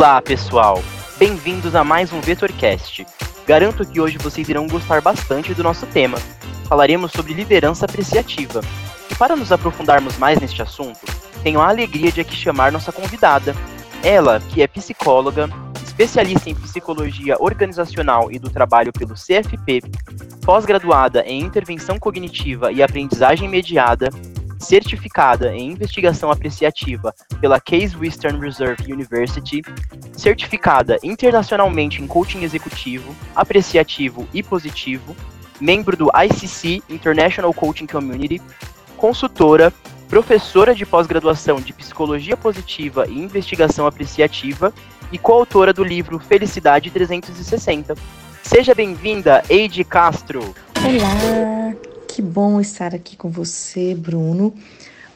Olá, pessoal! Bem-vindos a mais um VetorCast. Garanto que hoje vocês irão gostar bastante do nosso tema. Falaremos sobre liderança apreciativa. E para nos aprofundarmos mais neste assunto, tenho a alegria de aqui chamar nossa convidada. Ela, que é psicóloga, especialista em psicologia organizacional e do trabalho pelo CFP, pós-graduada em intervenção cognitiva e aprendizagem mediada, certificada em investigação apreciativa pela Case Western Reserve University, certificada internacionalmente em coaching executivo, apreciativo e positivo, membro do ICC International Coaching Community, consultora, professora de pós-graduação de psicologia positiva e investigação apreciativa e coautora do livro Felicidade 360. Seja bem-vinda, Eide Castro. Olá, que bom estar aqui com você, Bruno,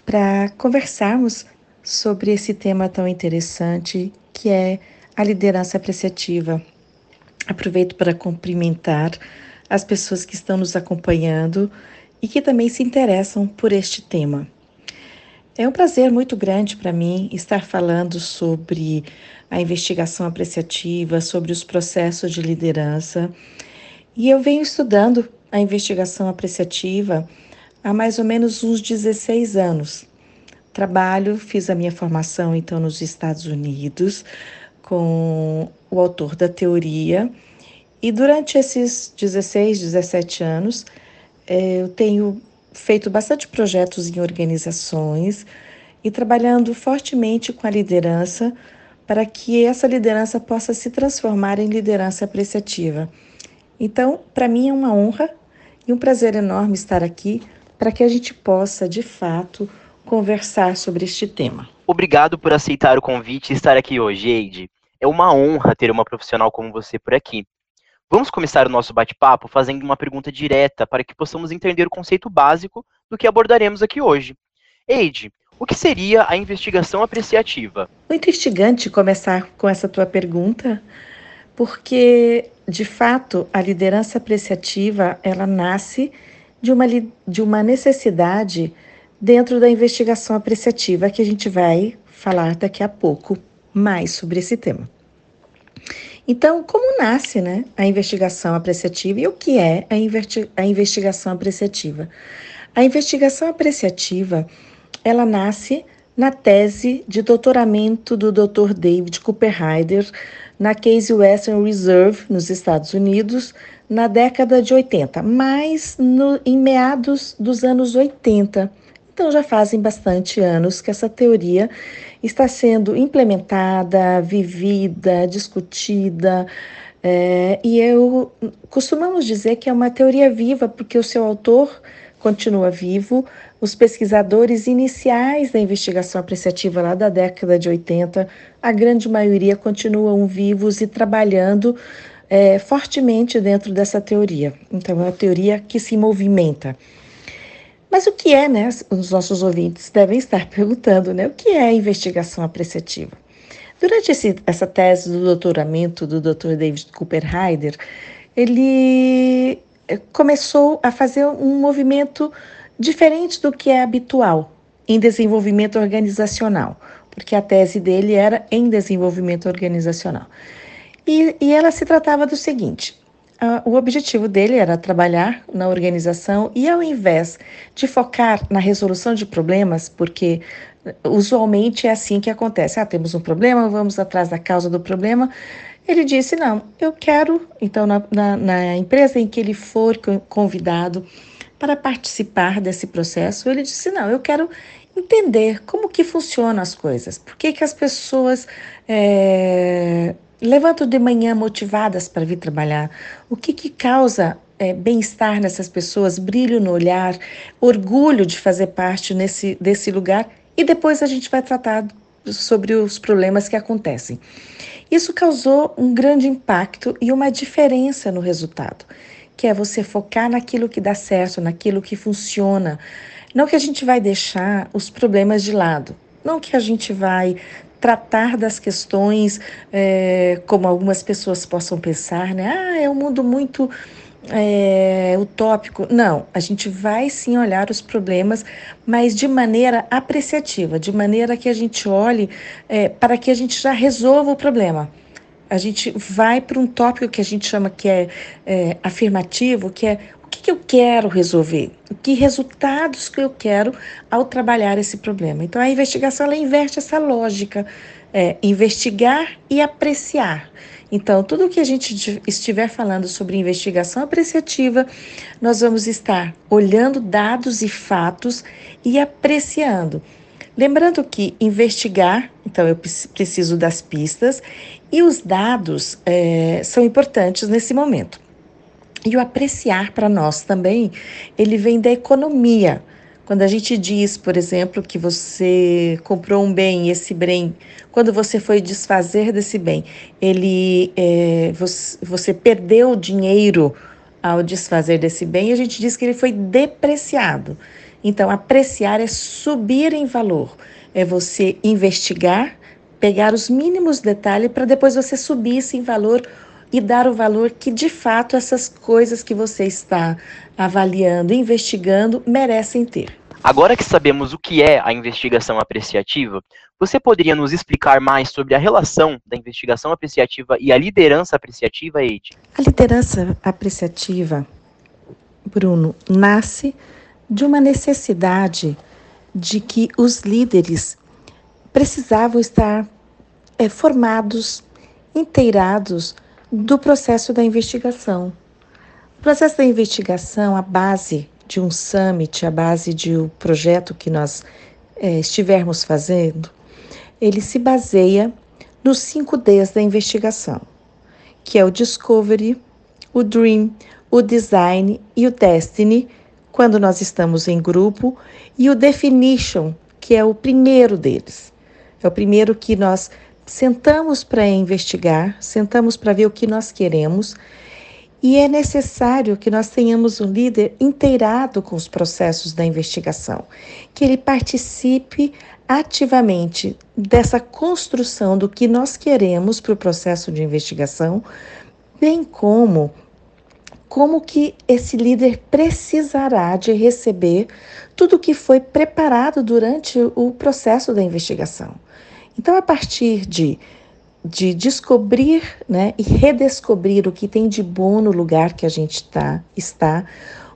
para conversarmos sobre esse tema tão interessante que é a liderança apreciativa. Aproveito para cumprimentar as pessoas que estão nos acompanhando e que também se interessam por este tema. É um prazer muito grande para mim estar falando sobre a investigação apreciativa, sobre os processos de liderança. E eu venho estudando a investigação apreciativa há mais ou menos uns 16 anos. Trabalho, fiz a minha formação então nos Estados Unidos com o autor da teoria e durante esses 16, 17 anos eh, eu tenho feito bastante projetos em organizações e trabalhando fortemente com a liderança para que essa liderança possa se transformar em liderança apreciativa. Então, para mim é uma honra e um prazer enorme estar aqui para que a gente possa, de fato, conversar sobre este tema. Obrigado por aceitar o convite e estar aqui hoje, Eide. É uma honra ter uma profissional como você por aqui. Vamos começar o nosso bate-papo fazendo uma pergunta direta para que possamos entender o conceito básico do que abordaremos aqui hoje. Eide, o que seria a investigação apreciativa? Muito instigante começar com essa tua pergunta, porque de fato, a liderança apreciativa, ela nasce de uma, de uma necessidade dentro da investigação apreciativa, que a gente vai falar daqui a pouco mais sobre esse tema. Então, como nasce né, a investigação apreciativa e o que é a, a investigação apreciativa? A investigação apreciativa, ela nasce na tese de doutoramento do Dr. David Cooperrider na Case Western Reserve, nos Estados Unidos, na década de 80, mas no, em meados dos anos 80. Então já fazem bastante anos que essa teoria está sendo implementada, vivida, discutida. É, e eu costumamos dizer que é uma teoria viva, porque o seu autor continua vivo, os pesquisadores iniciais da investigação apreciativa lá da década de 80, a grande maioria continuam vivos e trabalhando é, fortemente dentro dessa teoria. Então, é uma teoria que se movimenta. Mas o que é, né? Os nossos ouvintes devem estar perguntando, né? O que é a investigação apreciativa? Durante esse, essa tese do doutoramento do Dr. David Cooper Heider, ele começou a fazer um movimento diferente do que é habitual em desenvolvimento organizacional, porque a tese dele era em desenvolvimento organizacional. E, e ela se tratava do seguinte: uh, o objetivo dele era trabalhar na organização e, ao invés de focar na resolução de problemas, porque usualmente é assim que acontece: ah, temos um problema, vamos atrás da causa do problema. Ele disse: não, eu quero, então, na, na, na empresa em que ele for convidado, para participar desse processo, ele disse: não, eu quero entender como que funcionam as coisas, por que, que as pessoas é, levantam de manhã motivadas para vir trabalhar, o que, que causa é, bem-estar nessas pessoas, brilho no olhar, orgulho de fazer parte nesse, desse lugar, e depois a gente vai tratar sobre os problemas que acontecem. Isso causou um grande impacto e uma diferença no resultado que é você focar naquilo que dá certo, naquilo que funciona. Não que a gente vai deixar os problemas de lado, não que a gente vai tratar das questões é, como algumas pessoas possam pensar, né? Ah, é um mundo muito é, utópico. Não, a gente vai sim olhar os problemas, mas de maneira apreciativa, de maneira que a gente olhe é, para que a gente já resolva o problema. A gente vai para um tópico que a gente chama que é, é afirmativo, que é o que, que eu quero resolver, que resultados que eu quero ao trabalhar esse problema. Então a investigação ela inverte essa lógica, é, investigar e apreciar. Então, tudo que a gente estiver falando sobre investigação apreciativa, nós vamos estar olhando dados e fatos e apreciando. Lembrando que investigar, então eu preciso das pistas e os dados é, são importantes nesse momento. E o apreciar para nós também, ele vem da economia. Quando a gente diz, por exemplo, que você comprou um bem esse bem, quando você foi desfazer desse bem, ele é, você, você perdeu dinheiro ao desfazer desse bem, a gente diz que ele foi depreciado. Então, apreciar é subir em valor, é você investigar, pegar os mínimos detalhes para depois você subir esse em valor e dar o valor que de fato essas coisas que você está avaliando, investigando, merecem ter. Agora que sabemos o que é a investigação apreciativa, você poderia nos explicar mais sobre a relação da investigação apreciativa e a liderança apreciativa, Eide? A liderança apreciativa, Bruno, nasce de uma necessidade de que os líderes precisavam estar é, formados, inteirados do processo da investigação. O processo da investigação, a base de um summit, a base de um projeto que nós é, estivermos fazendo, ele se baseia nos cinco Ds da investigação, que é o Discovery, o Dream, o Design e o Destiny, quando nós estamos em grupo, e o Definition, que é o primeiro deles. É o primeiro que nós sentamos para investigar, sentamos para ver o que nós queremos e é necessário que nós tenhamos um líder inteirado com os processos da investigação, que ele participe ativamente dessa construção do que nós queremos para o processo de investigação, bem como como que esse líder precisará de receber tudo o que foi preparado durante o processo da investigação. Então, a partir de, de descobrir né, e redescobrir o que tem de bom no lugar que a gente tá, está,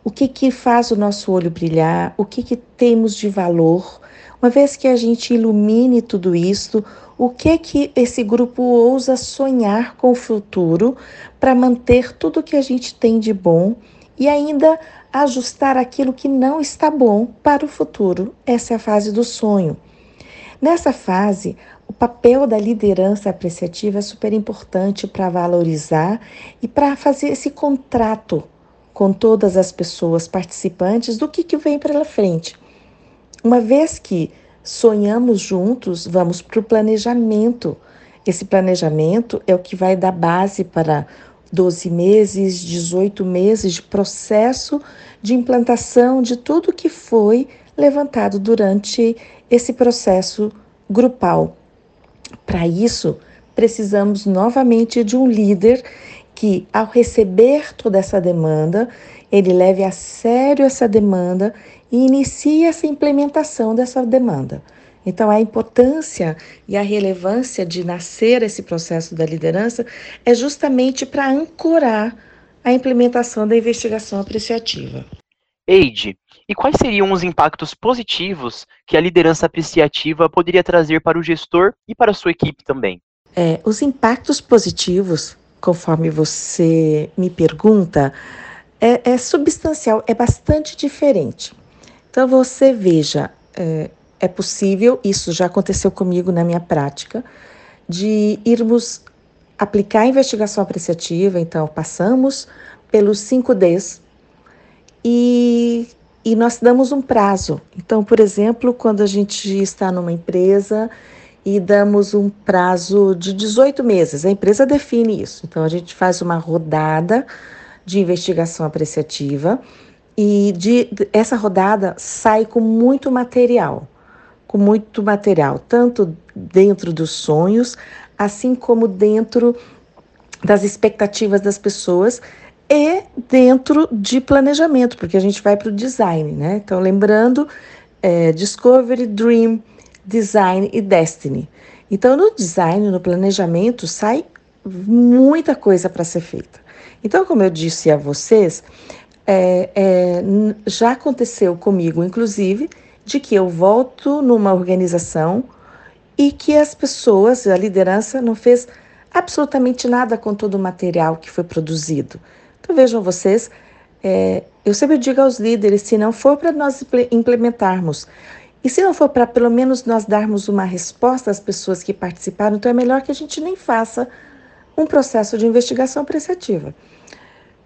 o que, que faz o nosso olho brilhar, o que, que temos de valor, uma vez que a gente ilumine tudo isso, o que que esse grupo ousa sonhar com o futuro para manter tudo que a gente tem de bom e ainda ajustar aquilo que não está bom para o futuro. Essa é a fase do sonho. Nessa fase, o papel da liderança apreciativa é super importante para valorizar e para fazer esse contrato com todas as pessoas participantes do que, que vem pela frente. Uma vez que sonhamos juntos, vamos para o planejamento. Esse planejamento é o que vai dar base para 12 meses, 18 meses de processo de implantação de tudo que foi levantado durante esse processo grupal. Para isso, precisamos novamente de um líder que, ao receber toda essa demanda, ele leve a sério essa demanda e inicie essa implementação dessa demanda. Então, a importância e a relevância de nascer esse processo da liderança é justamente para ancorar a implementação da investigação apreciativa. Eide, e quais seriam os impactos positivos que a liderança apreciativa poderia trazer para o gestor e para a sua equipe também? É, os impactos positivos, conforme você me pergunta, é, é substancial, é bastante diferente. Então você veja, é, é possível, isso já aconteceu comigo na minha prática, de irmos aplicar a investigação apreciativa, então passamos pelos 5Ds e e nós damos um prazo. Então, por exemplo, quando a gente está numa empresa e damos um prazo de 18 meses, a empresa define isso. Então, a gente faz uma rodada de investigação apreciativa e de, essa rodada sai com muito material, com muito material, tanto dentro dos sonhos, assim como dentro das expectativas das pessoas e dentro de planejamento, porque a gente vai para o design, né? Então, lembrando, é, Discovery, Dream, Design e Destiny. Então, no design, no planejamento, sai muita coisa para ser feita. Então, como eu disse a vocês, é, é, já aconteceu comigo, inclusive, de que eu volto numa organização e que as pessoas, a liderança, não fez absolutamente nada com todo o material que foi produzido. Então vejam vocês, é, eu sempre digo aos líderes, se não for para nós implementarmos, e se não for para pelo menos nós darmos uma resposta às pessoas que participaram, então é melhor que a gente nem faça um processo de investigação apreciativa.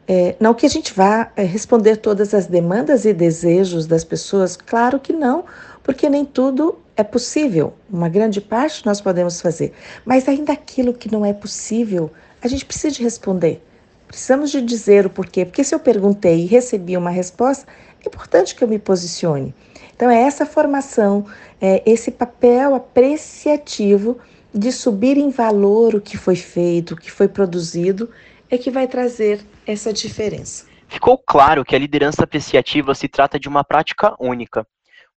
É, não que a gente vá é, responder todas as demandas e desejos das pessoas, claro que não, porque nem tudo é possível. Uma grande parte nós podemos fazer, mas ainda aquilo que não é possível, a gente precisa de responder. Precisamos de dizer o porquê, porque se eu perguntei e recebi uma resposta, é importante que eu me posicione. Então, é essa formação, é esse papel apreciativo de subir em valor o que foi feito, o que foi produzido, é que vai trazer essa diferença. Ficou claro que a liderança apreciativa se trata de uma prática única.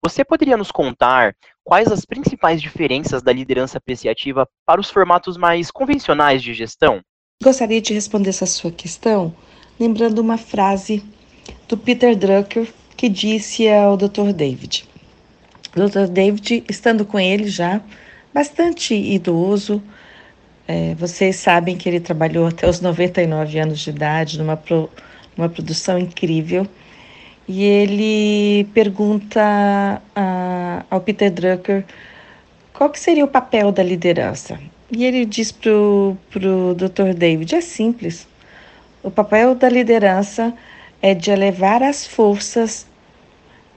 Você poderia nos contar quais as principais diferenças da liderança apreciativa para os formatos mais convencionais de gestão? Gostaria de responder essa sua questão lembrando uma frase do Peter Drucker que disse ao Dr. David. O Dr. David, estando com ele já bastante idoso, é, vocês sabem que ele trabalhou até os 99 anos de idade numa pro, produção incrível. E ele pergunta a, ao Peter Drucker qual que seria o papel da liderança. E ele diz para o Dr. David: é simples. O papel da liderança é de elevar as forças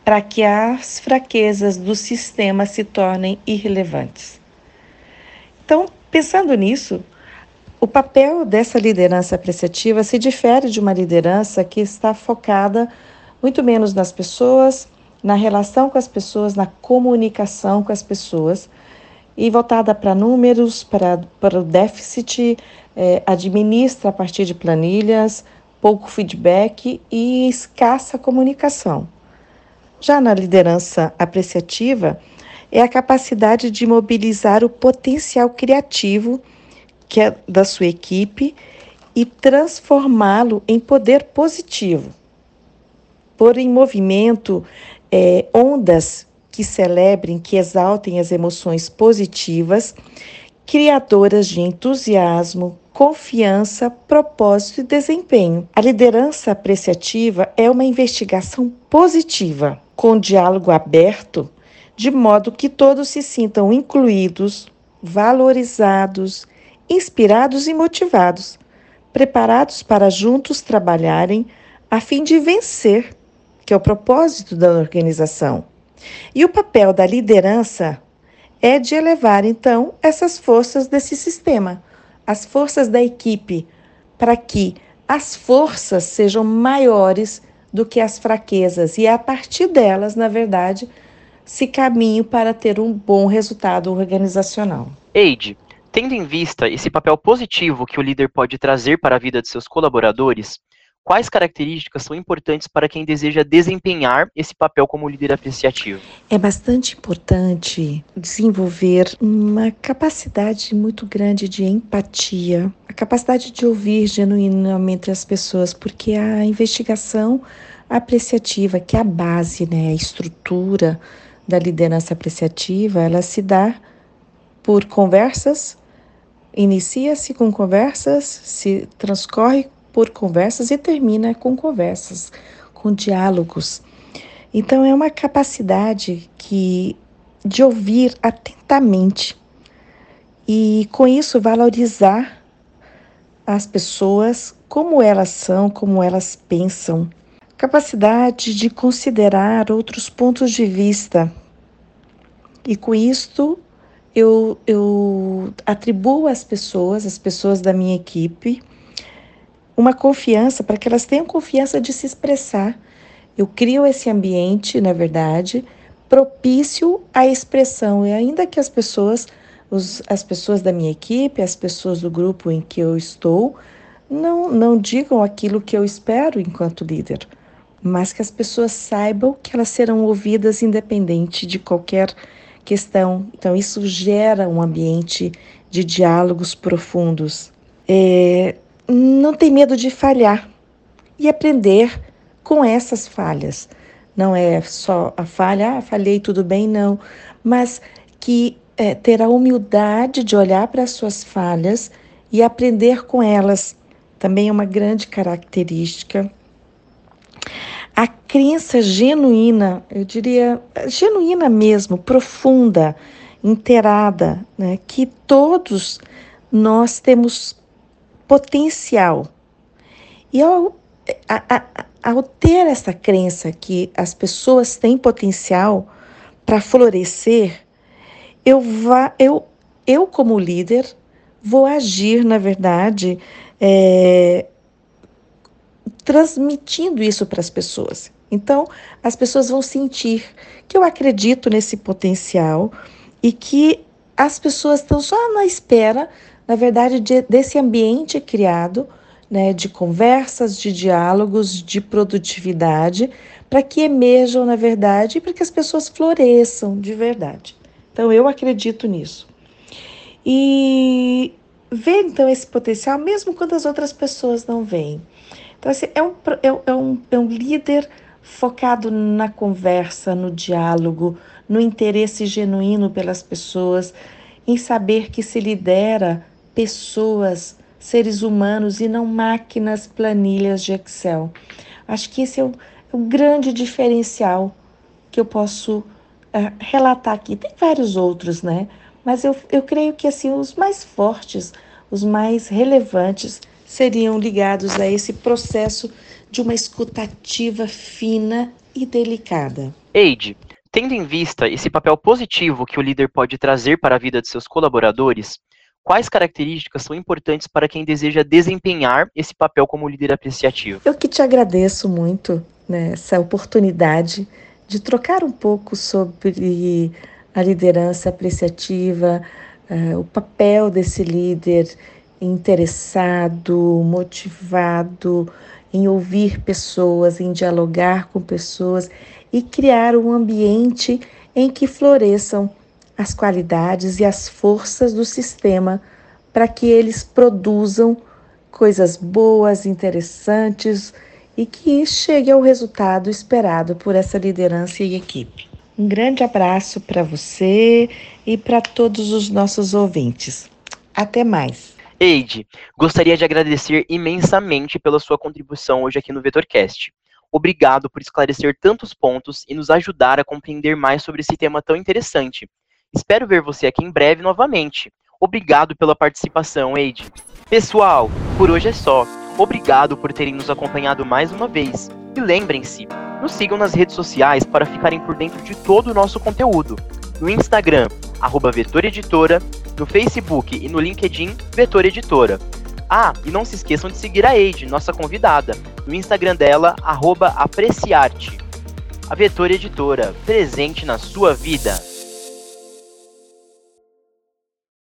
para que as fraquezas do sistema se tornem irrelevantes. Então, pensando nisso, o papel dessa liderança apreciativa se difere de uma liderança que está focada muito menos nas pessoas, na relação com as pessoas, na comunicação com as pessoas e voltada para números, para, para o déficit, é, administra a partir de planilhas, pouco feedback e escassa comunicação. Já na liderança apreciativa, é a capacidade de mobilizar o potencial criativo que é da sua equipe e transformá-lo em poder positivo. Pôr em movimento é, ondas que celebrem, que exaltem as emoções positivas, criadoras de entusiasmo, confiança, propósito e desempenho. A liderança apreciativa é uma investigação positiva, com diálogo aberto, de modo que todos se sintam incluídos, valorizados, inspirados e motivados, preparados para juntos trabalharem a fim de vencer, que é o propósito da organização. E o papel da liderança é de elevar, então, essas forças desse sistema, as forças da equipe, para que as forças sejam maiores do que as fraquezas e a partir delas, na verdade, se caminhe para ter um bom resultado organizacional. Eide, tendo em vista esse papel positivo que o líder pode trazer para a vida de seus colaboradores, quais características são importantes para quem deseja desempenhar esse papel como líder apreciativo? É bastante importante desenvolver uma capacidade muito grande de empatia, a capacidade de ouvir genuinamente as pessoas, porque a investigação apreciativa, que é a base, né, a estrutura da liderança apreciativa, ela se dá por conversas, inicia-se com conversas, se transcorre por conversas e termina com conversas, com diálogos. Então é uma capacidade que de ouvir atentamente e com isso valorizar as pessoas como elas são, como elas pensam. Capacidade de considerar outros pontos de vista. E com isto eu, eu atribuo às pessoas, as pessoas da minha equipe, uma confiança, para que elas tenham confiança de se expressar. Eu crio esse ambiente, na verdade, propício à expressão, e ainda que as pessoas, os, as pessoas da minha equipe, as pessoas do grupo em que eu estou, não, não digam aquilo que eu espero enquanto líder, mas que as pessoas saibam que elas serão ouvidas independente de qualquer questão. Então, isso gera um ambiente de diálogos profundos. É, não tem medo de falhar e aprender com essas falhas. Não é só a falha, ah, falhei, tudo bem, não, mas que é, ter a humildade de olhar para as suas falhas e aprender com elas também é uma grande característica. A crença genuína, eu diria, genuína mesmo, profunda, inteirada, né, que todos nós temos potencial. E ao, a, a, ao ter essa crença que as pessoas têm potencial para florescer, eu, vá, eu, eu, como líder, vou agir, na verdade, é, transmitindo isso para as pessoas. Então, as pessoas vão sentir que eu acredito nesse potencial e que as pessoas estão só na espera, na verdade, de, desse ambiente criado, né, de conversas, de diálogos, de produtividade, para que emerjam, na verdade, e para que as pessoas floresçam de verdade. Então, eu acredito nisso. E ver, então, esse potencial, mesmo quando as outras pessoas não veem. Então, assim, é um, é, é um, é um líder focado na conversa, no diálogo, no interesse genuíno pelas pessoas, em saber que se lidera pessoas, seres humanos e não máquinas, planilhas de Excel. Acho que esse é o, é o grande diferencial que eu posso uh, relatar aqui. Tem vários outros, né? Mas eu, eu creio que assim os mais fortes, os mais relevantes seriam ligados a esse processo de uma escutativa fina e delicada. Eide, tendo em vista esse papel positivo que o líder pode trazer para a vida de seus colaboradores, quais características são importantes para quem deseja desempenhar esse papel como líder apreciativo? Eu que te agradeço muito né, essa oportunidade de trocar um pouco sobre a liderança apreciativa, uh, o papel desse líder interessado, motivado em ouvir pessoas, em dialogar com pessoas e criar um ambiente em que floresçam as qualidades e as forças do sistema para que eles produzam coisas boas, interessantes e que chegue ao resultado esperado por essa liderança e equipe. Um grande abraço para você e para todos os nossos ouvintes. Até mais. Eide, gostaria de agradecer imensamente pela sua contribuição hoje aqui no VetorCast. Obrigado por esclarecer tantos pontos e nos ajudar a compreender mais sobre esse tema tão interessante. Espero ver você aqui em breve novamente. Obrigado pela participação, Eide. Pessoal, por hoje é só. Obrigado por terem nos acompanhado mais uma vez. E lembrem-se, nos sigam nas redes sociais para ficarem por dentro de todo o nosso conteúdo. No Instagram, arroba Editora, no Facebook e no LinkedIn, Vetor Editora. Ah, e não se esqueçam de seguir a Eide, nossa convidada, no Instagram dela, arroba Apreciarte. A Vetor Editora, presente na sua vida.